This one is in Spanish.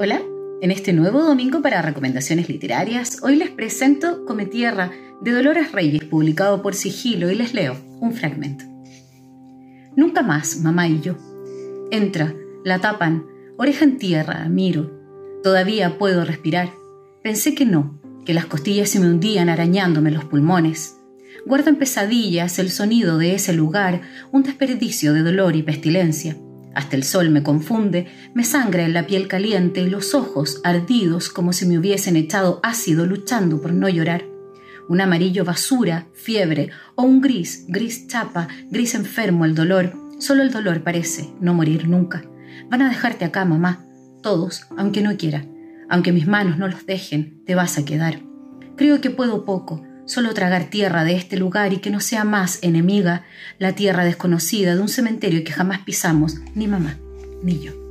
Hola, en este nuevo domingo para recomendaciones literarias, hoy les presento Come Tierra de Dolores Reyes, publicado por Sigilo, y les leo un fragmento. Nunca más, mamá y yo. Entra, la tapan, oreja en tierra, miro. Todavía puedo respirar. Pensé que no, que las costillas se me hundían arañándome los pulmones. Guardo en pesadillas el sonido de ese lugar, un desperdicio de dolor y pestilencia. Hasta el sol me confunde, me sangra en la piel caliente y los ojos ardidos como si me hubiesen echado ácido luchando por no llorar. Un amarillo basura, fiebre, o un gris, gris chapa, gris enfermo el dolor. Solo el dolor parece no morir nunca. Van a dejarte acá, mamá. Todos, aunque no quiera. Aunque mis manos no los dejen, te vas a quedar. Creo que puedo poco, solo tragar tierra de este lugar y que no sea más enemiga la tierra desconocida de un cementerio que jamás pisamos, ni mamá, ni yo.